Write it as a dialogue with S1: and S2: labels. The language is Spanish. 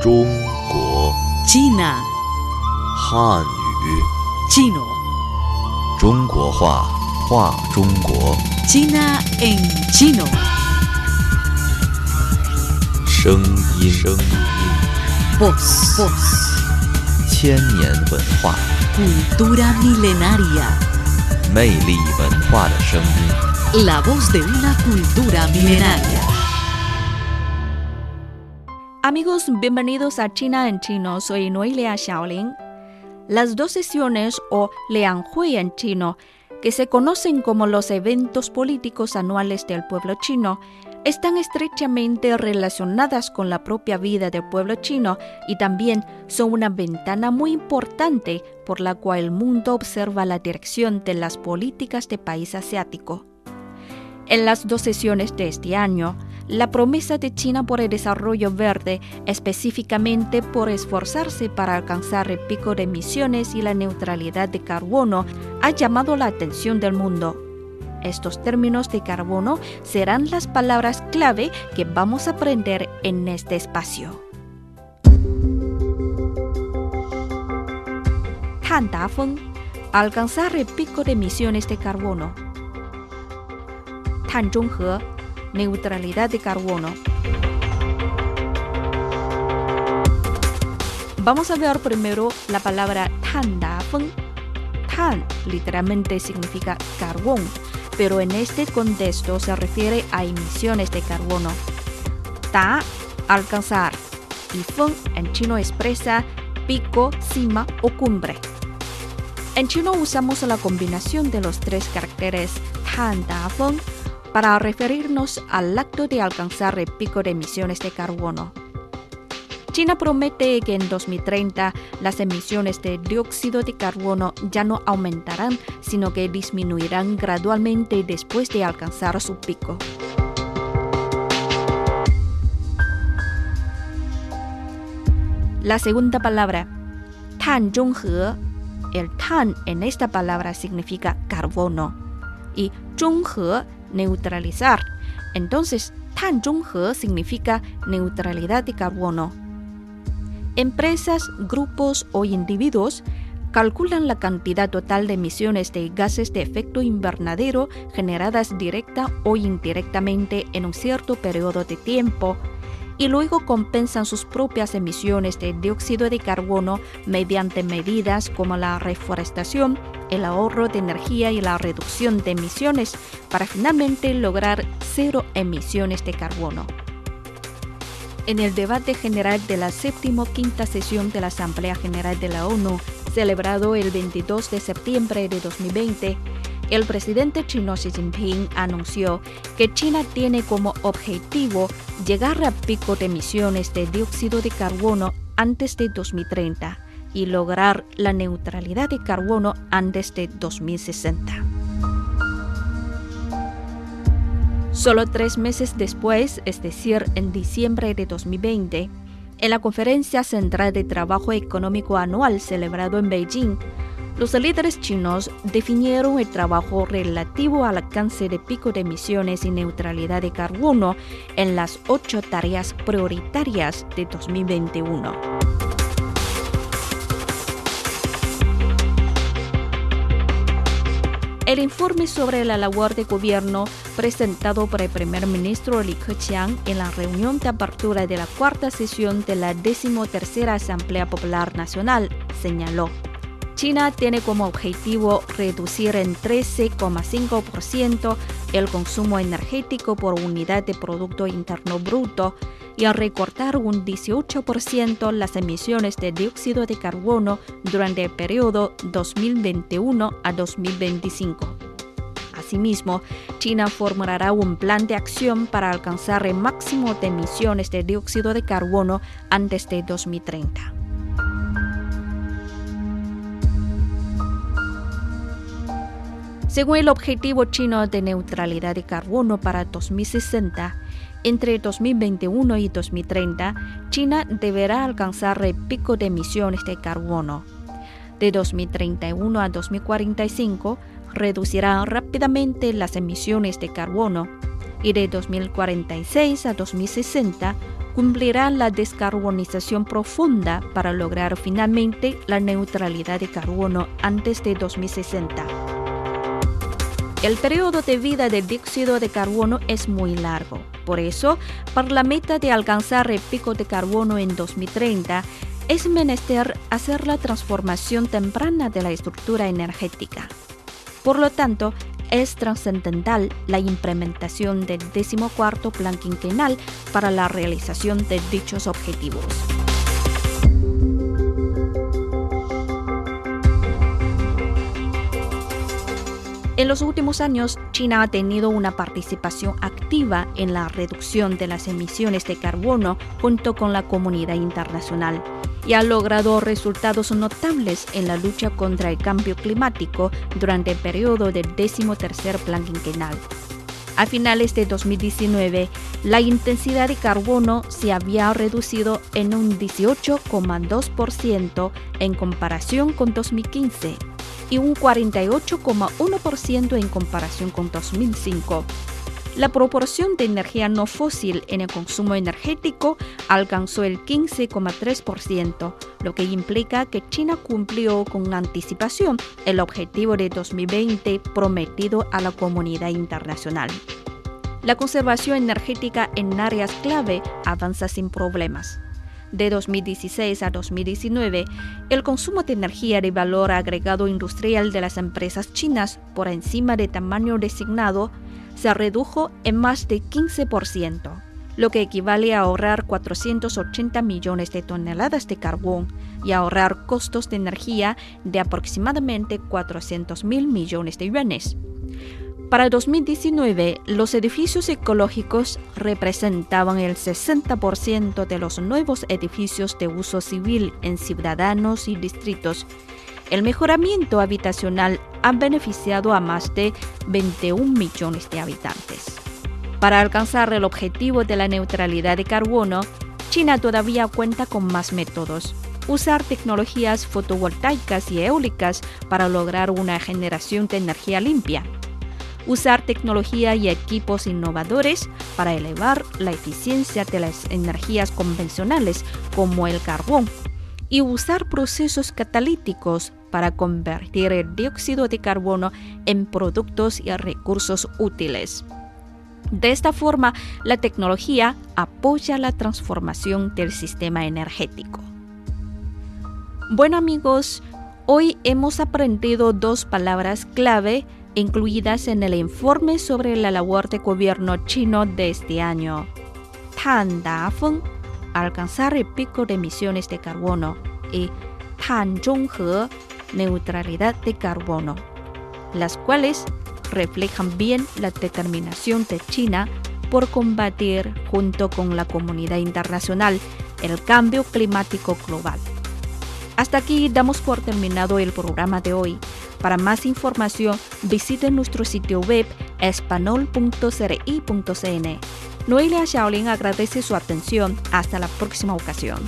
S1: 中国
S2: China,
S1: 汉语
S2: chino,
S1: 中国话话中国
S2: China en chino.
S1: 声音声音
S2: Voz, voz,
S1: 千年文化
S2: cultura milenaria.
S1: 魅力文化的声音。
S2: La voz de una cultura milenaria.
S3: Amigos, bienvenidos a China en chino. Soy Noelia Xiaolin. Las dos sesiones o Lianhui en chino, que se conocen como los eventos políticos anuales del pueblo chino, están estrechamente relacionadas con la propia vida del pueblo chino y también son una ventana muy importante por la cual el mundo observa la dirección de las políticas de país asiático. En las dos sesiones de este año, la promesa de China por el desarrollo verde, específicamente por esforzarse para alcanzar el pico de emisiones y la neutralidad de carbono, ha llamado la atención del mundo. Estos términos de carbono serán las palabras clave que vamos a aprender en este espacio. Alcanzar el pico de emisiones de carbono. Tanzhonghe, neutralidad de carbono. Vamos a ver primero la palabra Tandafeng. Tan literalmente significa carbón, pero en este contexto se refiere a emisiones de carbono. Ta, alcanzar, y feng en chino expresa pico, cima o cumbre. En chino usamos la combinación de los tres caracteres tan, da, feng para referirnos al acto de alcanzar el pico de emisiones de carbono. China promete que en 2030 las emisiones de dióxido de carbono ya no aumentarán, sino que disminuirán gradualmente después de alcanzar su pico. La segunda palabra, tan zhonghe. El tan en esta palabra significa carbono y zhonghe neutralizar. Entonces, tan zhonghe significa neutralidad de carbono. Empresas, grupos o individuos calculan la cantidad total de emisiones de gases de efecto invernadero generadas directa o indirectamente en un cierto periodo de tiempo y luego compensan sus propias emisiones de dióxido de carbono mediante medidas como la reforestación, el ahorro de energía y la reducción de emisiones para finalmente lograr cero emisiones de carbono. En el debate general de la séptimo quinta sesión de la Asamblea General de la ONU, celebrado el 22 de septiembre de 2020, el presidente chino Xi Jinping anunció que China tiene como objetivo llegar a pico de emisiones de dióxido de carbono antes de 2030 y lograr la neutralidad de carbono antes de 2060. Solo tres meses después, es decir, en diciembre de 2020, en la Conferencia Central de Trabajo Económico Anual celebrado en Beijing, los líderes chinos definieron el trabajo relativo al alcance de pico de emisiones y neutralidad de carbono en las ocho tareas prioritarias de 2021. El informe sobre la labor de gobierno presentado por el primer ministro Li Keqiang en la reunión de apertura de la cuarta sesión de la decimotercera Asamblea Popular Nacional señaló China tiene como objetivo reducir en 13,5% el consumo energético por unidad de Producto Interno Bruto y a recortar un 18% las emisiones de dióxido de carbono durante el periodo 2021 a 2025. Asimismo, China formulará un plan de acción para alcanzar el máximo de emisiones de dióxido de carbono antes de 2030. Según el objetivo chino de neutralidad de carbono para 2060, entre 2021 y 2030, China deberá alcanzar el pico de emisiones de carbono. De 2031 a 2045, reducirá rápidamente las emisiones de carbono y de 2046 a 2060 cumplirá la descarbonización profunda para lograr finalmente la neutralidad de carbono antes de 2060. El periodo de vida del dióxido de carbono es muy largo. Por eso, para la meta de alcanzar el pico de carbono en 2030, es menester hacer la transformación temprana de la estructura energética. Por lo tanto, es trascendental la implementación del decimocuarto plan quinquenal para la realización de dichos objetivos. En los últimos años, China ha tenido una participación activa en la reducción de las emisiones de carbono junto con la comunidad internacional y ha logrado resultados notables en la lucha contra el cambio climático durante el periodo del tercer plan quinquenal. A finales de 2019, la intensidad de carbono se había reducido en un 18,2% en comparación con 2015 y un 48,1% en comparación con 2005 la proporción de energía no fósil en el consumo energético alcanzó el 15,3%, lo que implica que China cumplió con anticipación el objetivo de 2020 prometido a la comunidad internacional. La conservación energética en áreas clave avanza sin problemas. De 2016 a 2019, el consumo de energía de valor agregado industrial de las empresas chinas por encima del tamaño designado se redujo en más de 15%, lo que equivale a ahorrar 480 millones de toneladas de carbón y ahorrar costos de energía de aproximadamente 400 mil millones de yuanes. Para 2019, los edificios ecológicos representaban el 60% de los nuevos edificios de uso civil en ciudadanos y distritos el mejoramiento habitacional ha beneficiado a más de 21 millones de habitantes. Para alcanzar el objetivo de la neutralidad de carbono, China todavía cuenta con más métodos. Usar tecnologías fotovoltaicas y eólicas para lograr una generación de energía limpia. Usar tecnología y equipos innovadores para elevar la eficiencia de las energías convencionales como el carbón. Y usar procesos catalíticos para convertir el dióxido de carbono en productos y recursos útiles. De esta forma, la tecnología apoya la transformación del sistema energético. Bueno amigos, hoy hemos aprendido dos palabras clave incluidas en el informe sobre la labor de gobierno chino de este año. Tan Feng, alcanzar el pico de emisiones de carbono, y Tan Zhonghe, neutralidad de carbono, las cuales reflejan bien la determinación de China por combatir junto con la comunidad internacional el cambio climático global. Hasta aquí damos por terminado el programa de hoy. Para más información visiten nuestro sitio web espanol.cri.cn. Noelia Shaolin agradece su atención. Hasta la próxima ocasión.